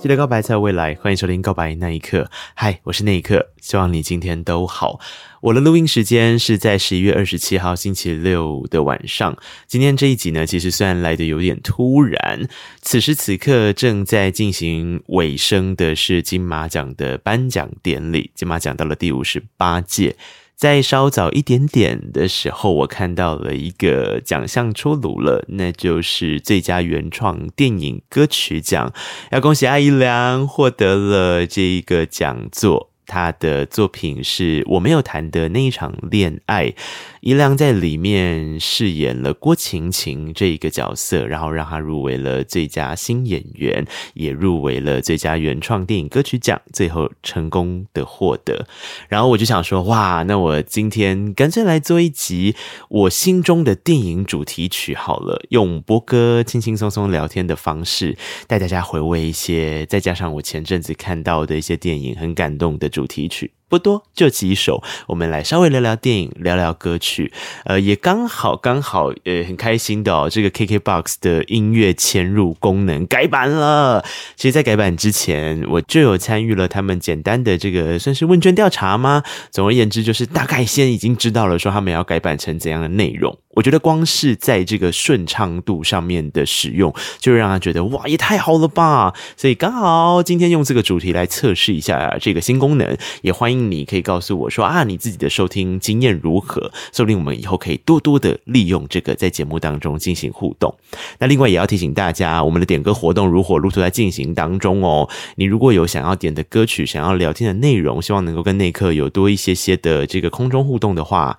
记得告白才有未来，欢迎收听《告白那一刻》。嗨，我是那一刻，希望你今天都好。我的录音时间是在十一月二十七号星期六的晚上。今天这一集呢，其实虽然来得有点突然，此时此刻正在进行尾声的是金马奖的颁奖典礼，金马奖到了第五十八届。在稍早一点点的时候，我看到了一个奖项出炉了，那就是最佳原创电影歌曲奖。要恭喜阿姨良获得了这一个奖座，他的作品是我没有谈的那一场恋爱。怡良在里面饰演了郭晴晴这一个角色，然后让她入围了最佳新演员，也入围了最佳原创电影歌曲奖，最后成功的获得。然后我就想说，哇，那我今天干脆来做一集我心中的电影主题曲好了，用播歌轻轻松松聊天的方式带大家回味一些，再加上我前阵子看到的一些电影很感动的主题曲。不多，就几首，我们来稍微聊聊电影，聊聊歌曲。呃，也刚好刚好，呃，很开心的哦。这个 KKBOX 的音乐嵌入功能改版了。其实，在改版之前，我就有参与了他们简单的这个算是问卷调查吗？总而言之，就是大概先已经知道了，说他们要改版成怎样的内容。我觉得光是在这个顺畅度上面的使用，就让他觉得哇，也太好了吧！所以刚好今天用这个主题来测试一下这个新功能，也欢迎你可以告诉我说啊，你自己的收听经验如何？说不定我们以后可以多多的利用这个在节目当中进行互动。那另外也要提醒大家，我们的点歌活动如火如荼在进行当中哦。你如果有想要点的歌曲，想要聊天的内容，希望能够跟内克有多一些些的这个空中互动的话。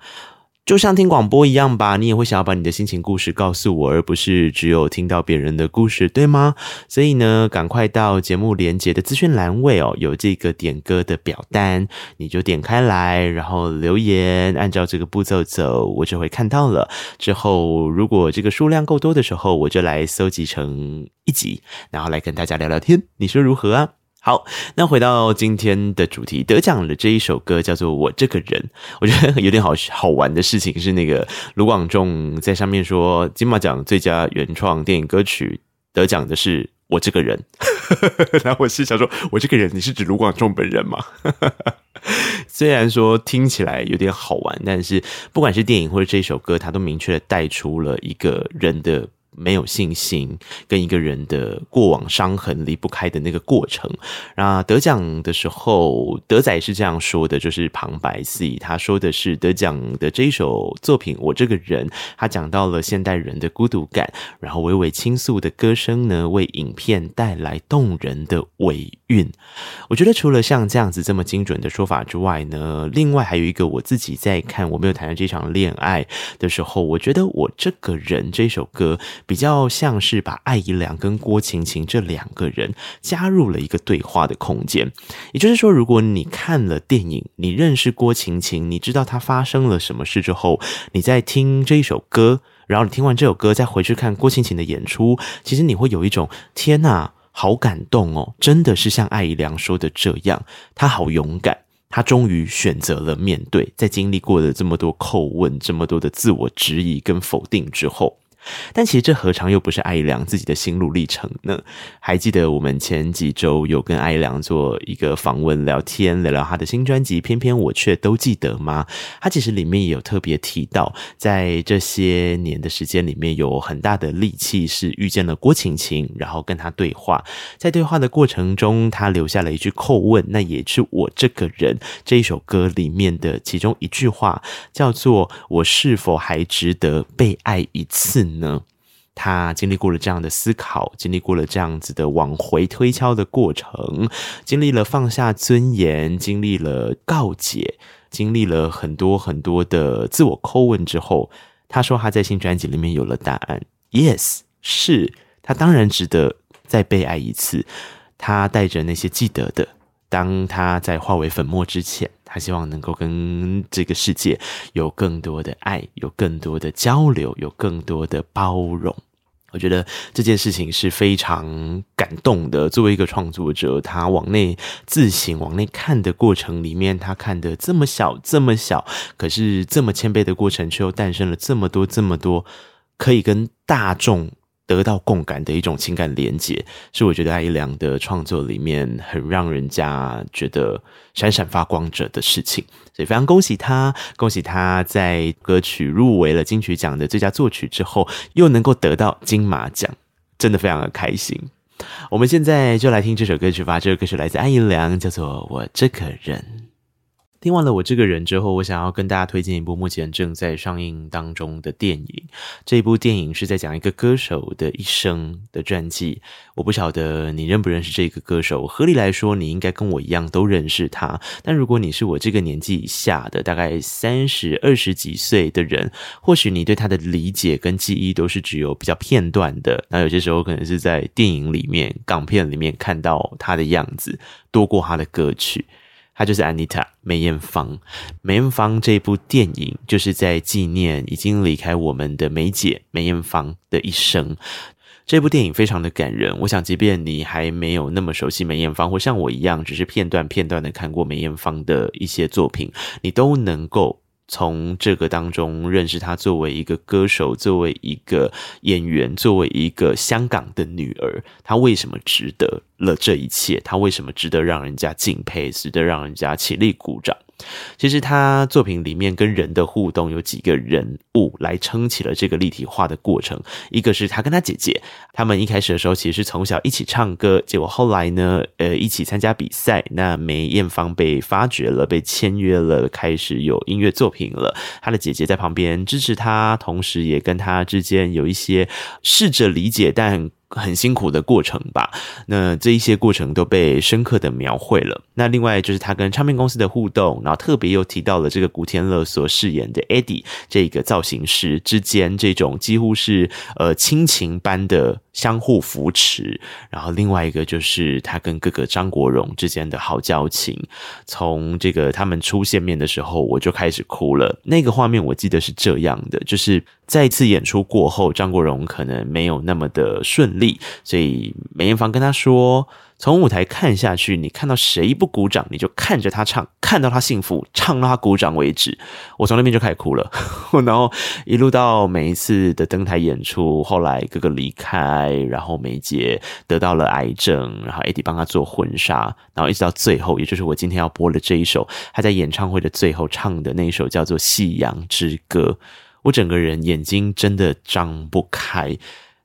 就像听广播一样吧，你也会想要把你的心情故事告诉我，而不是只有听到别人的故事，对吗？所以呢，赶快到节目连接的资讯栏位哦，有这个点歌的表单，你就点开来，然后留言，按照这个步骤走，我就会看到了。之后，如果这个数量够多的时候，我就来搜集成一集，然后来跟大家聊聊天，你说如何啊？好，那回到今天的主题，得奖的这一首歌叫做《我这个人》。我觉得有点好好玩的事情是，那个卢广仲在上面说，金马奖最佳原创电影歌曲得奖的是我这个人。然后我是想说，我这个人，你是指卢广仲本人吗？虽然说听起来有点好玩，但是不管是电影或者这一首歌，它都明确的带出了一个人的。没有信心，跟一个人的过往伤痕离不开的那个过程。那得奖的时候，德仔是这样说的，就是旁白 C，他说的是得奖的这一首作品《我这个人》，他讲到了现代人的孤独感，然后娓娓倾诉的歌声呢，为影片带来动人的尾韵。我觉得除了像这样子这么精准的说法之外呢，另外还有一个我自己在看我没有谈的这场恋爱的时候，我觉得我这个人这首歌。比较像是把艾怡良跟郭晴晴这两个人加入了一个对话的空间，也就是说，如果你看了电影，你认识郭晴晴，你知道她发生了什么事之后，你在听这一首歌，然后你听完这首歌再回去看郭晴晴的演出，其实你会有一种天哪，好感动哦！真的是像艾怡良说的这样，她好勇敢，她终于选择了面对，在经历过了这么多叩问、这么多的自我质疑跟否定之后。但其实这何尝又不是艾良自己的心路历程呢？还记得我们前几周有跟艾良做一个访问聊天，聊聊他的新专辑《偏偏我却都记得》吗？他其实里面也有特别提到，在这些年的时间里面，有很大的力气是遇见了郭晴晴，然后跟他对话，在对话的过程中，他留下了一句叩问，那也是我这个人这一首歌里面的其中一句话，叫做“我是否还值得被爱一次”。呢，他经历过了这样的思考，经历过了这样子的往回推敲的过程，经历了放下尊严，经历了告解，经历了很多很多的自我叩问之后，他说他在新专辑里面有了答案。Yes，是他当然值得再被爱一次。他带着那些记得的，当他在化为粉末之前，他希望能够跟这个世界有更多的爱，有更多的交流，有更多的包容。我觉得这件事情是非常感动的。作为一个创作者，他往内自省、往内看的过程里面，他看得这么小、这么小，可是这么谦卑的过程，却又诞生了这么多、这么多可以跟大众。得到共感的一种情感连接，是我觉得艾怡良的创作里面很让人家觉得闪闪发光着的事情，所以非常恭喜他，恭喜他在歌曲入围了金曲奖的最佳作曲之后，又能够得到金马奖，真的非常的开心。我们现在就来听这首歌曲吧，这首歌曲来自艾怡良，叫做《我这个人》。听完了我这个人之后，我想要跟大家推荐一部目前正在上映当中的电影。这一部电影是在讲一个歌手的一生的传记。我不晓得你认不认识这个歌手，合理来说，你应该跟我一样都认识他。但如果你是我这个年纪以下的，大概三十二十几岁的人，或许你对他的理解跟记忆都是只有比较片段的。那有些时候可能是在电影里面、港片里面看到他的样子，多过他的歌曲。她就是 Anita 梅艳芳。梅艳芳这部电影就是在纪念已经离开我们的梅姐梅艳芳的一生。这部电影非常的感人，我想，即便你还没有那么熟悉梅艳芳，或像我一样只是片段片段的看过梅艳芳的一些作品，你都能够。从这个当中认识她，作为一个歌手，作为一个演员，作为一个香港的女儿，她为什么值得了这一切？她为什么值得让人家敬佩，值得让人家起立鼓掌？其实他作品里面跟人的互动有几个人物来撑起了这个立体化的过程。一个是他跟他姐姐，他们一开始的时候其实是从小一起唱歌，结果后来呢，呃，一起参加比赛。那梅艳芳被发掘了，被签约了，开始有音乐作品了。他的姐姐在旁边支持他，同时也跟他之间有一些试着理解，但。很辛苦的过程吧，那这一些过程都被深刻的描绘了。那另外就是他跟唱片公司的互动，然后特别又提到了这个古天乐所饰演的 Eddie 这个造型师之间这种几乎是呃亲情般的相互扶持。然后另外一个就是他跟哥哥张国荣之间的好交情。从这个他们初见面的时候，我就开始哭了。那个画面我记得是这样的，就是。再一次演出过后，张国荣可能没有那么的顺利，所以梅艳芳跟他说：“从舞台看下去，你看到谁不鼓掌，你就看着他唱，看到他幸福，唱到他鼓掌为止。”我从那边就开始哭了，然后一路到每一次的登台演出，后来哥哥离开，然后梅姐得到了癌症，然后艾迪帮他做婚纱，然后一直到最后，也就是我今天要播的这一首，他在演唱会的最后唱的那一首叫做《夕阳之歌》。我整个人眼睛真的张不开，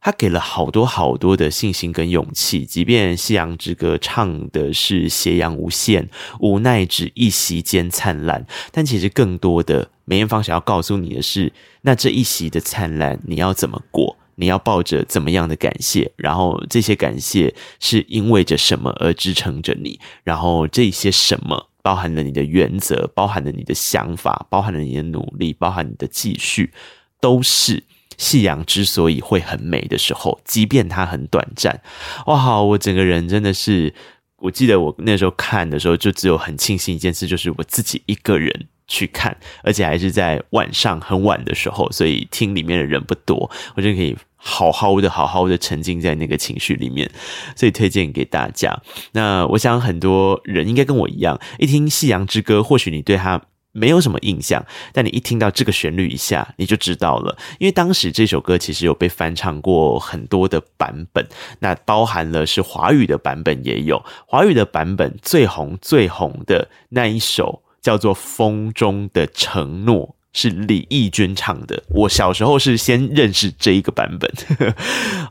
他给了好多好多的信心跟勇气。即便《夕阳之歌》唱的是斜阳无限，无奈只一席间灿烂，但其实更多的梅艳芳想要告诉你的是，那这一席的灿烂你要怎么过？你要抱着怎么样的感谢？然后这些感谢是因为着什么而支撑着你？然后这些什么？包含了你的原则，包含了你的想法，包含了你的努力，包含你的继续，都是夕阳之所以会很美的时候，即便它很短暂。哇，我整个人真的是，我记得我那时候看的时候，就只有很庆幸一件事，就是我自己一个人去看，而且还是在晚上很晚的时候，所以厅里面的人不多，我就可以。好好的，好好的沉浸在那个情绪里面，所以推荐给大家。那我想很多人应该跟我一样，一听《夕阳之歌》，或许你对它没有什么印象，但你一听到这个旋律一下，你就知道了。因为当时这首歌其实有被翻唱过很多的版本，那包含了是华语的版本也有。华语的版本最红最红的那一首叫做《风中的承诺》。是李翊君唱的。我小时候是先认识这一个版本，呵 呵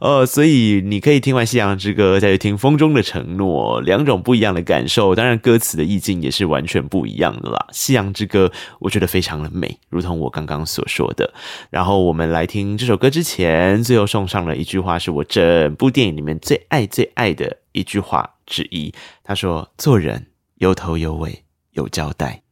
呃，所以你可以听完《夕阳之歌》，再去听《风中的承诺》，两种不一样的感受。当然，歌词的意境也是完全不一样的啦。《夕阳之歌》我觉得非常的美，如同我刚刚所说的。然后我们来听这首歌之前，最后送上了一句话，是我整部电影里面最爱最爱的一句话之一。他说：“做人有头有尾，有交代。”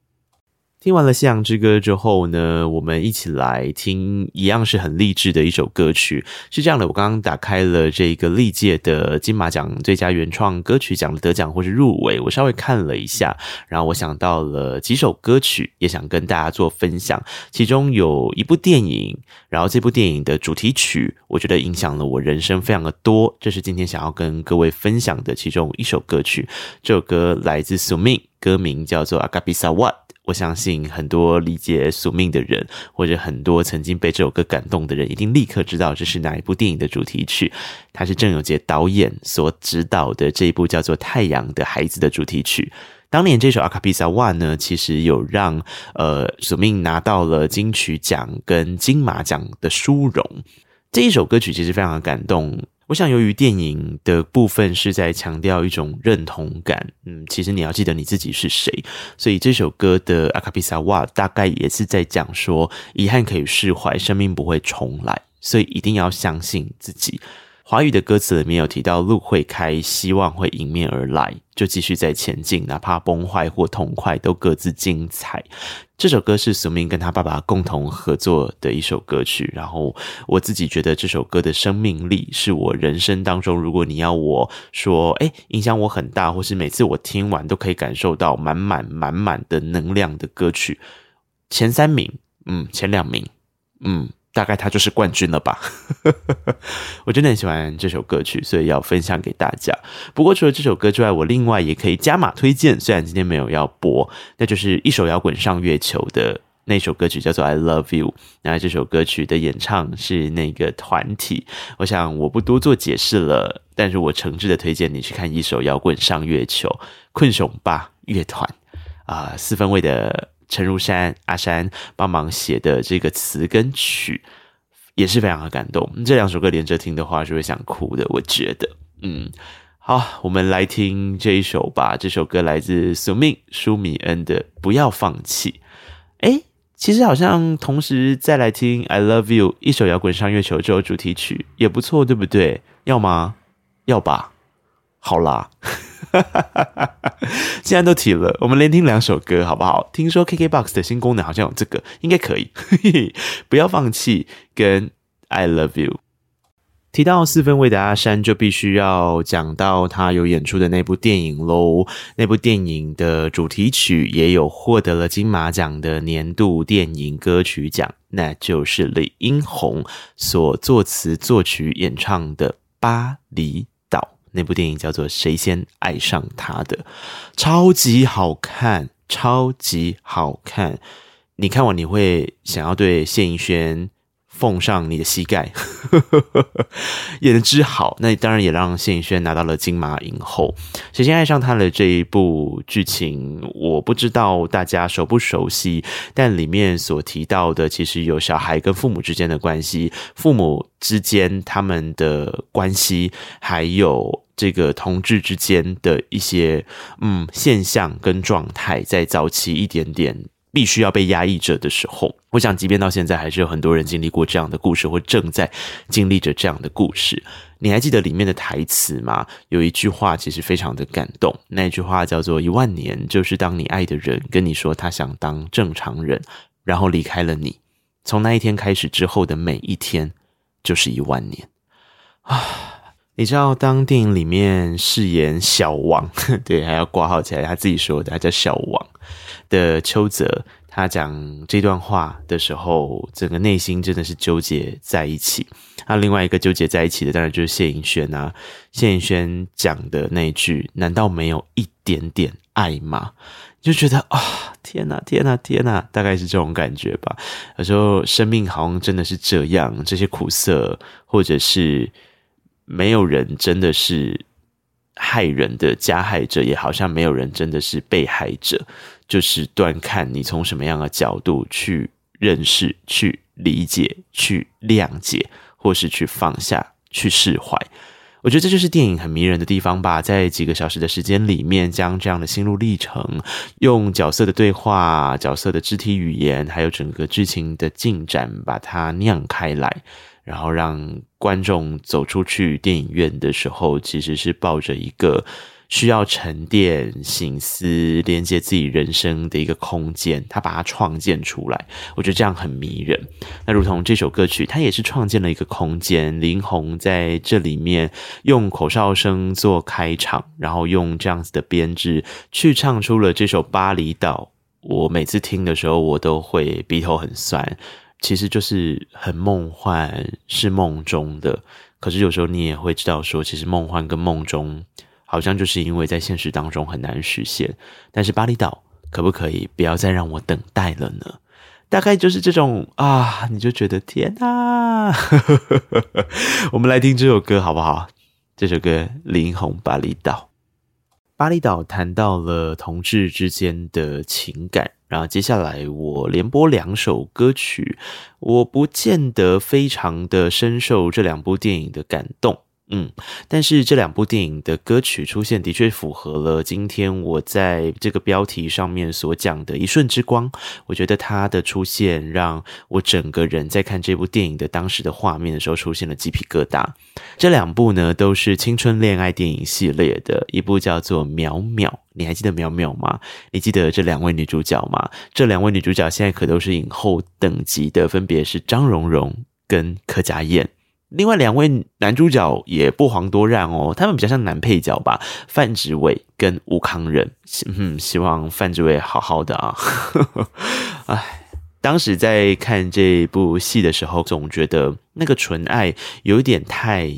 听完了《夕阳之歌》之后呢，我们一起来听一样是很励志的一首歌曲。是这样的，我刚刚打开了这个历届的金马奖最佳原创歌曲奖的得奖或是入围，我稍微看了一下，然后我想到了几首歌曲，也想跟大家做分享。其中有一部电影，然后这部电影的主题曲，我觉得影响了我人生非常的多。这是今天想要跟各位分享的其中一首歌曲。这首歌来自苏铭，歌名叫做《阿卡比萨瓦》。我相信很多理解宿命的人，或者很多曾经被这首歌感动的人，一定立刻知道这是哪一部电影的主题曲。它是郑有杰导演所指导的这一部叫做《太阳的孩子》的主题曲。当年这首《阿卡比萨瓦》呢，其实有让呃宿命拿到了金曲奖跟金马奖的殊荣。这一首歌曲其实非常的感动。我想，由于电影的部分是在强调一种认同感，嗯，其实你要记得你自己是谁，所以这首歌的阿卡比萨瓦大概也是在讲说，遗憾可以释怀，生命不会重来，所以一定要相信自己。华语的歌词里面有提到路会开，希望会迎面而来，就继续在前进，哪怕崩坏或痛快，都各自精彩。这首歌是苏明跟他爸爸共同合作的一首歌曲，然后我自己觉得这首歌的生命力是我人生当中，如果你要我说，哎，影响我很大，或是每次我听完都可以感受到满满满满的能量的歌曲，前三名，嗯，前两名，嗯。大概他就是冠军了吧，我真的很喜欢这首歌曲，所以要分享给大家。不过除了这首歌之外，我另外也可以加码推荐，虽然今天没有要播，那就是一首摇滚上月球的那首歌曲，叫做《I Love You》。那这首歌曲的演唱是那个团体，我想我不多做解释了，但是我诚挚的推荐你去看一首摇滚上月球，困熊吧乐团啊、四分位的。陈如山、阿山帮忙写的这个词跟曲也是非常的感动。这两首歌连着听的话，是会想哭的。我觉得，嗯，好，我们来听这一首吧。这首歌来自苏铭、舒米恩的《不要放弃》。诶，其实好像同时再来听《I Love You》一首摇滚上月球这首主题曲也不错，对不对？要吗？要吧。好啦。既然都提了，我们连听两首歌好不好？听说 KKBOX 的新功能好像有这个，应该可以。不要放弃，跟 I Love You。提到四分卫的阿珊，就必须要讲到他有演出的那部电影喽。那部电影的主题曲也有获得了金马奖的年度电影歌曲奖，那就是李英宏所作词作曲演唱的《巴黎》。那部电影叫做《谁先爱上他的》，超级好看，超级好看。你看完你会想要对谢盈萱奉上你的膝盖，演得之好，那当然也让谢盈萱拿到了金马影后。谁先爱上他的这一部剧情，我不知道大家熟不熟悉，但里面所提到的其实有小孩跟父母之间的关系，父母之间他们的关系，还有这个同志之间的一些嗯现象跟状态，在早期一点点。必须要被压抑着的时候，我想，即便到现在，还是有很多人经历过这样的故事，或正在经历着这样的故事。你还记得里面的台词吗？有一句话其实非常的感动，那句话叫做“一万年就是当你爱的人跟你说他想当正常人，然后离开了你，从那一天开始之后的每一天就是一万年啊！”你知道，当电影里面饰演小王，对，还要挂号起来，他自己说的，他叫小王。的邱泽，他讲这段话的时候，整个内心真的是纠结在一起。那另外一个纠结在一起的，当然就是谢盈萱啊。谢盈萱讲的那句：“难道没有一点点爱吗？”就觉得啊、天哪，天哪，天哪，大概是这种感觉吧。有时候生命好像真的是这样，这些苦涩，或者是没有人真的是。害人的加害者，也好像没有人真的是被害者，就是端看你从什么样的角度去认识、去理解、去谅解，或是去放下、去释怀。我觉得这就是电影很迷人的地方吧，在几个小时的时间里面，将这样的心路历程，用角色的对话、角色的肢体语言，还有整个剧情的进展，把它酿开来。然后让观众走出去电影院的时候，其实是抱着一个需要沉淀、醒思、连接自己人生的一个空间，他把它创建出来，我觉得这样很迷人。那如同这首歌曲，它也是创建了一个空间。林宏在这里面用口哨声做开场，然后用这样子的编制去唱出了这首《巴厘岛》。我每次听的时候，我都会鼻头很酸。其实就是很梦幻，是梦中的。可是有时候你也会知道说，其实梦幻跟梦中，好像就是因为在现实当中很难实现。但是巴厘岛可不可以不要再让我等待了呢？大概就是这种啊，你就觉得天啊！我们来听这首歌好不好？这首歌林宏《巴厘岛》。巴厘岛谈到了同志之间的情感。然后接下来我连播两首歌曲，我不见得非常的深受这两部电影的感动。嗯，但是这两部电影的歌曲出现的确符合了今天我在这个标题上面所讲的一瞬之光。我觉得它的出现让我整个人在看这部电影的当时的画面的时候出现了鸡皮疙瘩。这两部呢都是青春恋爱电影系列的，一部叫做《淼淼》，你还记得淼淼吗？你记得这两位女主角吗？这两位女主角现在可都是影后等级的，分别是张榕容跟柯佳嬿。另外两位男主角也不遑多让哦，他们比较像男配角吧，范植伟跟吴康仁。嗯，希望范植伟好好的啊。哎，当时在看这部戏的时候，总觉得那个纯爱有点太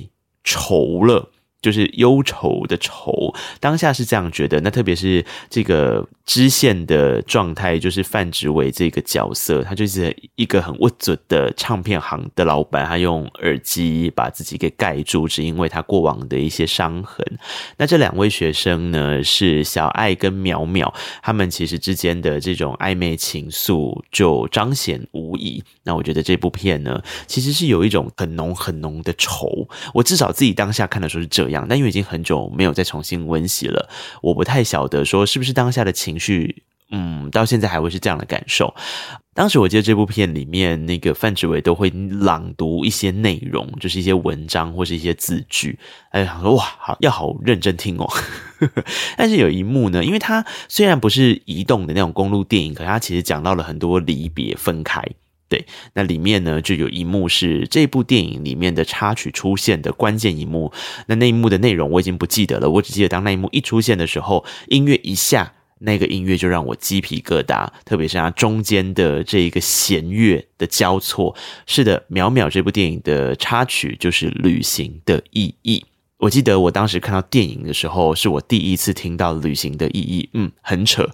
愁了。就是忧愁的愁，当下是这样觉得。那特别是这个支线的状态，就是范植伟这个角色，他就是一个很不准的唱片行的老板，他用耳机把自己给盖住，只因为他过往的一些伤痕。那这两位学生呢，是小爱跟淼淼，他们其实之间的这种暧昧情愫就彰显无遗。那我觉得这部片呢，其实是有一种很浓很浓的愁。我至少自己当下看的时候是这样。但因为已经很久没有再重新温习了，我不太晓得说是不是当下的情绪，嗯，到现在还会是这样的感受。当时我记得这部片里面那个范植伟都会朗读一些内容，就是一些文章或是一些字句，哎，想说哇，好要好认真听哦。但是有一幕呢，因为它虽然不是移动的那种公路电影，可是它其实讲到了很多离别分开。对，那里面呢，就有一幕是这部电影里面的插曲出现的关键一幕。那那一幕的内容我已经不记得了，我只记得当那一幕一出现的时候，音乐一下，那个音乐就让我鸡皮疙瘩，特别是它中间的这一个弦乐的交错。是的，淼淼这部电影的插曲就是旅行的意义。我记得我当时看到电影的时候，是我第一次听到旅行的意义。嗯，很扯，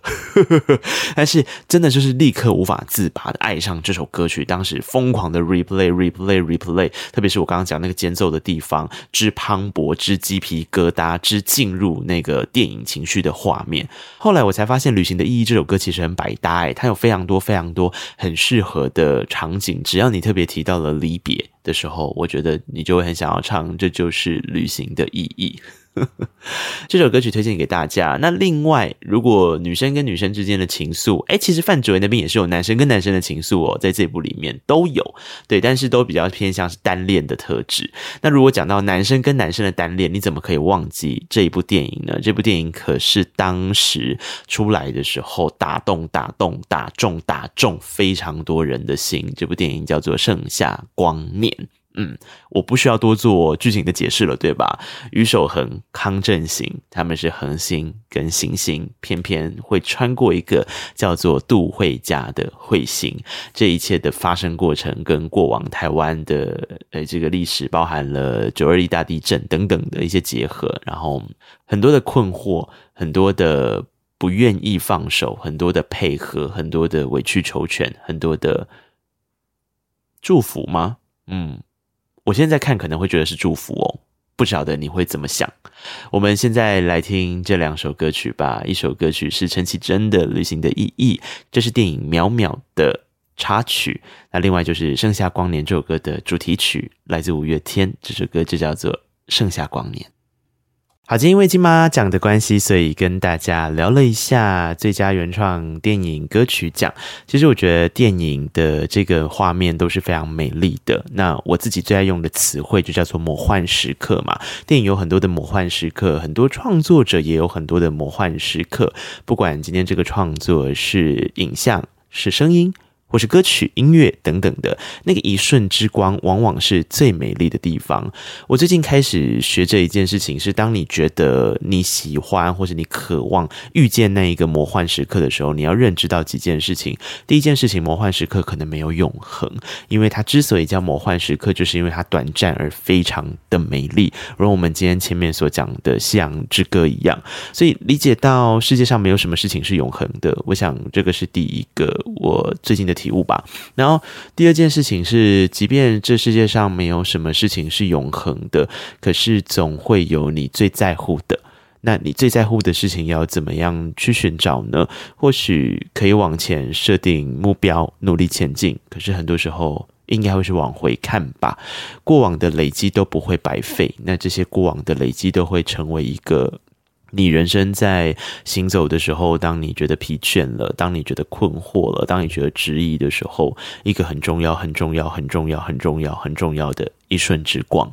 但是真的就是立刻无法自拔的爱上这首歌曲。当时疯狂的 replay replay replay，特别是我刚刚讲那个间奏的地方，之磅礴，之鸡皮疙瘩，之进入那个电影情绪的画面。后来我才发现，旅行的意义这首歌其实很百搭，哎，它有非常多非常多很适合的场景。只要你特别提到了离别的时候，我觉得你就会很想要唱，这就是旅行的意义。这首歌曲推荐给大家。那另外，如果女生跟女生之间的情愫，哎，其实范哲伟那边也是有男生跟男生的情愫哦，在这部里面都有，对，但是都比较偏向是单恋的特质。那如果讲到男生跟男生的单恋，你怎么可以忘记这一部电影呢？这部电影可是当时出来的时候打动、打动、打中、打中非常多人的心。这部电影叫做《盛夏光年》。嗯，我不需要多做剧情的解释了，对吧？于守恒、康正行他们是恒星跟行星，偏偏会穿过一个叫做杜慧家的彗星。这一切的发生过程跟过往台湾的呃这个历史，包含了九二一大地震等等的一些结合，然后很多的困惑，很多的不愿意放手，很多的配合，很多的委曲求全，很多的祝福吗？嗯。我现在看可能会觉得是祝福哦，不晓得你会怎么想。我们现在来听这两首歌曲吧。一首歌曲是陈绮贞的《旅行的意义》，这是电影《渺渺》的插曲。那另外就是《盛夏光年》这首歌的主题曲，来自五月天。这首歌就叫做《盛夏光年》。好，今天因为金马奖的关系，所以跟大家聊了一下最佳原创电影歌曲奖。其实我觉得电影的这个画面都是非常美丽的。那我自己最爱用的词汇就叫做魔幻时刻嘛。电影有很多的魔幻时刻，很多创作者也有很多的魔幻时刻。不管今天这个创作是影像，是声音。或是歌曲、音乐等等的那个一瞬之光，往往是最美丽的地方。我最近开始学这一件事情，是当你觉得你喜欢或者你渴望遇见那一个魔幻时刻的时候，你要认知到几件事情。第一件事情，魔幻时刻可能没有永恒，因为它之所以叫魔幻时刻，就是因为它短暂而非常的美丽，如我们今天前面所讲的《夕阳之歌》一样。所以理解到世界上没有什么事情是永恒的，我想这个是第一个我最近的体悟吧。然后第二件事情是，即便这世界上没有什么事情是永恒的，可是总会有你最在乎的。那你最在乎的事情要怎么样去寻找呢？或许可以往前设定目标，努力前进。可是很多时候应该会是往回看吧。过往的累积都不会白费，那这些过往的累积都会成为一个。你人生在行走的时候，当你觉得疲倦了，当你觉得困惑了，当你觉得质疑的时候，一个很重要、很重要、很重要、很重要、很重要的一瞬之光。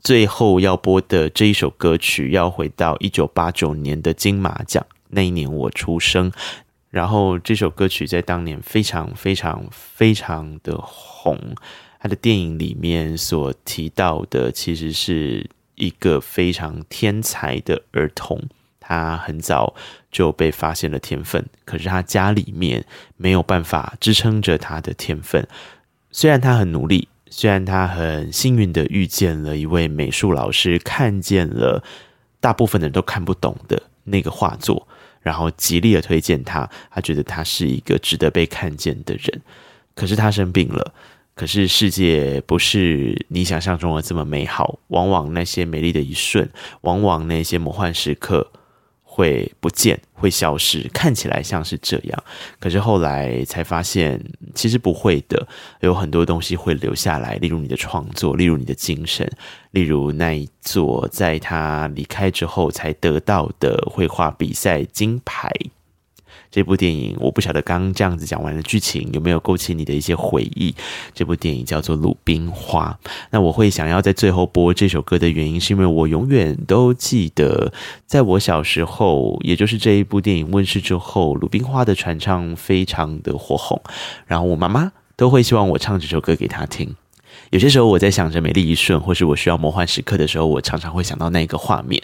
最后要播的这一首歌曲，要回到一九八九年的金马奖，那一年我出生。然后这首歌曲在当年非常、非常、非常的红。他的电影里面所提到的，其实是。一个非常天才的儿童，他很早就被发现了天分，可是他家里面没有办法支撑着他的天分。虽然他很努力，虽然他很幸运的遇见了一位美术老师，看见了大部分人都看不懂的那个画作，然后极力的推荐他，他觉得他是一个值得被看见的人。可是他生病了。可是世界不是你想象中的这么美好，往往那些美丽的一瞬，往往那些魔幻时刻会不见，会消失，看起来像是这样。可是后来才发现，其实不会的，有很多东西会留下来，例如你的创作，例如你的精神，例如那一座在他离开之后才得到的绘画比赛金牌。这部电影我不晓得刚刚这样子讲完的剧情有没有勾起你的一些回忆。这部电影叫做《鲁冰花》。那我会想要在最后播这首歌的原因，是因为我永远都记得，在我小时候，也就是这一部电影问世之后，《鲁冰花》的传唱非常的火红，然后我妈妈都会希望我唱这首歌给她听。有些时候我在想着美丽一瞬，或是我需要魔幻时刻的时候，我常常会想到那个画面。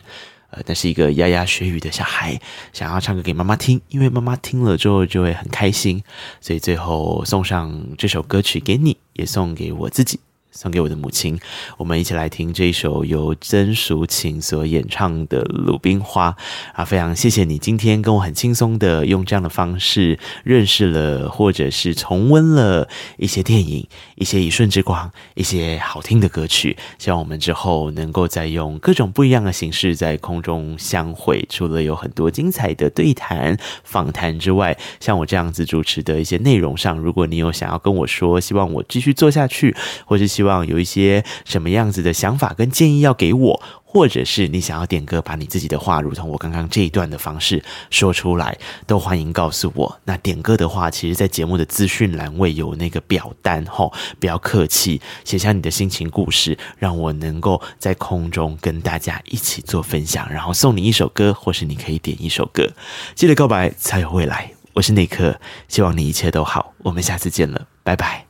呃，那是一个牙牙学语的小孩，想要唱歌给妈妈听，因为妈妈听了之后就会很开心，所以最后送上这首歌曲给你，也送给我自己。送给我的母亲，我们一起来听这一首由曾淑琴所演唱的《鲁冰花》啊！非常谢谢你今天跟我很轻松的用这样的方式认识了，或者是重温了一些电影、一些一瞬之光、一些好听的歌曲。希望我们之后能够再用各种不一样的形式在空中相会。除了有很多精彩的对谈、访谈之外，像我这样子主持的一些内容上，如果你有想要跟我说，希望我继续做下去，或是希希望有一些什么样子的想法跟建议要给我，或者是你想要点歌，把你自己的话，如同我刚刚这一段的方式说出来，都欢迎告诉我。那点歌的话，其实在节目的资讯栏位有那个表单吼，不要客气，写下你的心情故事，让我能够在空中跟大家一起做分享，然后送你一首歌，或是你可以点一首歌。记得告白才有未来，我是内克，希望你一切都好，我们下次见了，拜拜。